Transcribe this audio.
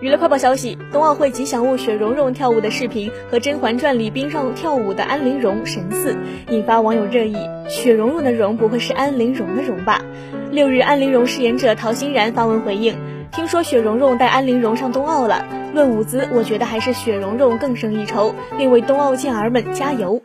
娱乐快报消息：冬奥会吉祥物雪容融跳舞的视频和《甄嬛传》里冰上跳舞的安陵容神似，引发网友热议。雪容融的容不会是安陵容的容吧？六日，安陵容饰演者陶欣然发文回应：听说雪容融带安陵容上冬奥了，论舞姿，我觉得还是雪容融更胜一筹，另为冬奥健儿们加油。